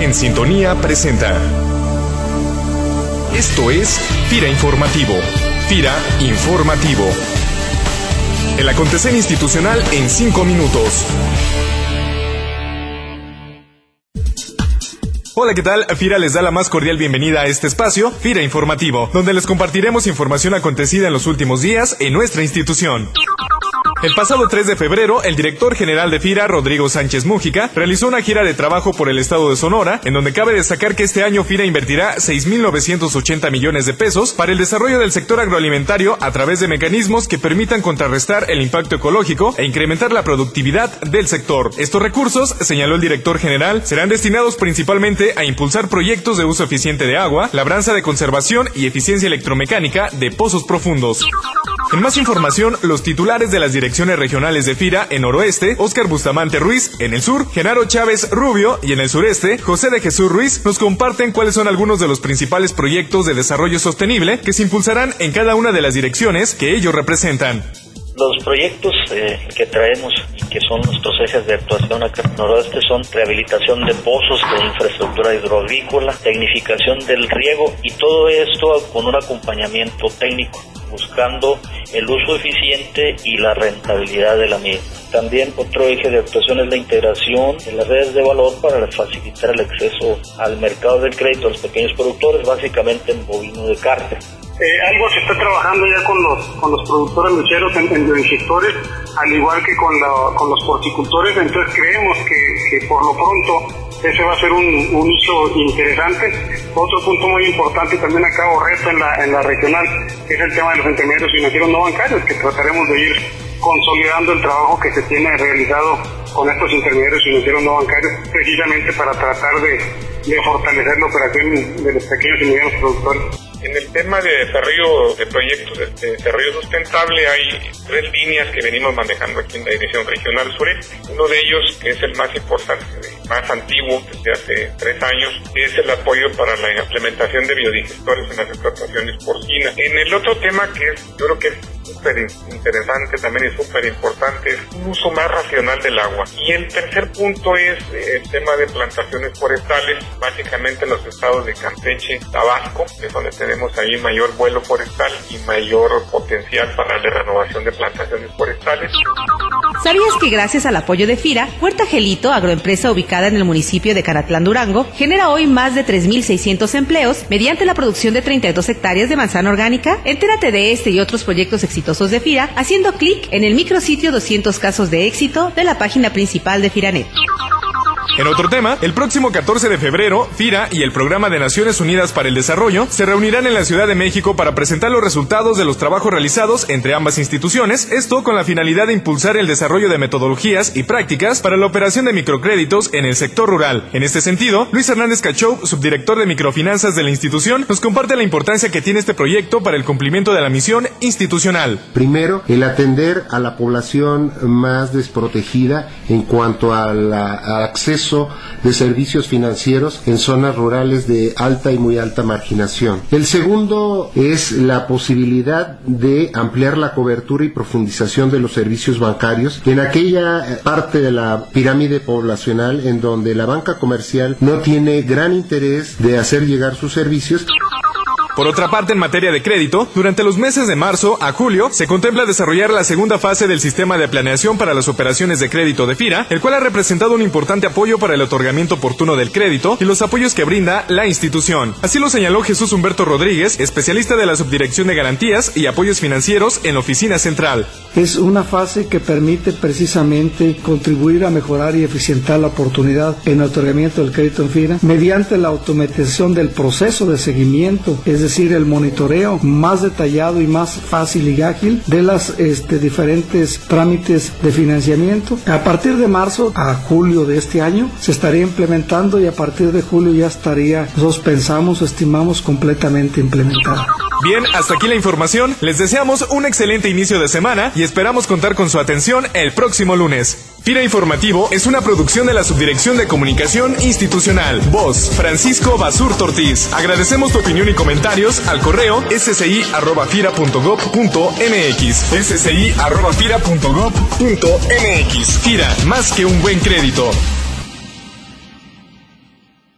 En Sintonía presenta. Esto es FIRA Informativo. FIRA Informativo. El acontecer institucional en cinco minutos. Hola, ¿qué tal? FIRA les da la más cordial bienvenida a este espacio, FIRA Informativo, donde les compartiremos información acontecida en los últimos días en nuestra institución. El pasado 3 de febrero, el director general de FIRA, Rodrigo Sánchez Mújica, realizó una gira de trabajo por el estado de Sonora, en donde cabe destacar que este año FIRA invertirá 6.980 millones de pesos para el desarrollo del sector agroalimentario a través de mecanismos que permitan contrarrestar el impacto ecológico e incrementar la productividad del sector. Estos recursos, señaló el director general, serán destinados principalmente a impulsar proyectos de uso eficiente de agua, labranza de conservación y eficiencia electromecánica de pozos profundos. En más información, los titulares de las direcciones regionales de FIRA en noroeste, Óscar Bustamante Ruiz, en el sur, Genaro Chávez Rubio y en el sureste, José de Jesús Ruiz, nos comparten cuáles son algunos de los principales proyectos de desarrollo sostenible que se impulsarán en cada una de las direcciones que ellos representan. Los proyectos eh, que traemos, que son nuestros ejes de actuación acá en noroeste, son rehabilitación de pozos de infraestructura hidroagrícola, tecnificación del riego y todo esto con un acompañamiento técnico buscando el uso eficiente y la rentabilidad de la misma. También otro eje de actuación es la integración de las redes de valor para facilitar el acceso al mercado del crédito a los pequeños productores, básicamente en bovino de carne. Eh, algo se está trabajando ya con los, con los productores lecheros en, en al igual que con, la, con los porcicultores, entonces creemos que, que por lo pronto ese va a ser un, un interesante. Otro punto muy importante también acabo reto en la, en la regional es el tema de los intermediarios financieros no bancarios, que trataremos de ir consolidando el trabajo que se tiene realizado con estos intermediarios financieros no bancarios, precisamente para tratar de, de fortalecer la operación de los pequeños y medianos productores. En el tema de desarrollo de proyectos de desarrollo sustentable hay tres líneas que venimos manejando aquí en la Dirección Regional Sureste. Uno de ellos, que es el más importante, más antiguo, desde hace tres años, es el apoyo para la implementación de biodigestores en las explotaciones porcinas. En el otro tema que es, yo creo que es súper interesante, también es súper importante, es un uso más racional del agua. Y el tercer punto es eh, el tema de plantaciones forestales, básicamente en los estados de Campeche, Tabasco, es donde tenemos ahí mayor vuelo forestal y mayor potencial para la renovación de plantaciones forestales. ¿Sabías que gracias al apoyo de FIRA, Puerta Gelito, agroempresa ubicada en el municipio de Caratlán, Durango, genera hoy más de 3.600 empleos mediante la producción de 32 hectáreas de manzana orgánica? Entérate de este y otros proyectos exitosos de FIRA haciendo clic en el micrositio 200 casos de éxito de la página principal de FIRANET. En otro tema, el próximo 14 de febrero, FIRA y el Programa de Naciones Unidas para el Desarrollo se reunirán en la Ciudad de México para presentar los resultados de los trabajos realizados entre ambas instituciones, esto con la finalidad de impulsar el desarrollo de metodologías y prácticas para la operación de microcréditos en el sector rural. En este sentido, Luis Hernández Cachou, subdirector de microfinanzas de la institución, nos comparte la importancia que tiene este proyecto para el cumplimiento de la misión institucional. Primero, el atender a la población más desprotegida en cuanto al acceso de servicios financieros en zonas rurales de alta y muy alta marginación. El segundo es la posibilidad de ampliar la cobertura y profundización de los servicios bancarios en aquella parte de la pirámide poblacional en donde la banca comercial no tiene gran interés de hacer llegar sus servicios. Por otra parte, en materia de crédito, durante los meses de marzo a julio se contempla desarrollar la segunda fase del sistema de planeación para las operaciones de crédito de FIRA, el cual ha representado un importante apoyo para el otorgamiento oportuno del crédito y los apoyos que brinda la institución. Así lo señaló Jesús Humberto Rodríguez, especialista de la Subdirección de Garantías y Apoyos Financieros en Oficina Central. Es una fase que permite precisamente contribuir a mejorar y eficientar la oportunidad en el otorgamiento del crédito en FIRA mediante la automatización del proceso de seguimiento, es decir, el monitoreo más detallado y más fácil y ágil de las este, diferentes trámites de financiamiento. A partir de marzo a julio de este año se estaría implementando y a partir de julio ya estaría, nosotros pensamos, estimamos completamente implementado. Bien, hasta aquí la información. Les deseamos un excelente inicio de semana y esperamos contar con su atención el próximo lunes. FIRA Informativo es una producción de la Subdirección de Comunicación Institucional. Voz, Francisco Basur Tortiz. Agradecemos tu opinión y comentarios al correo sci.fira.gov.mx. sci.fira.gov.mx. FIRA, más que un buen crédito.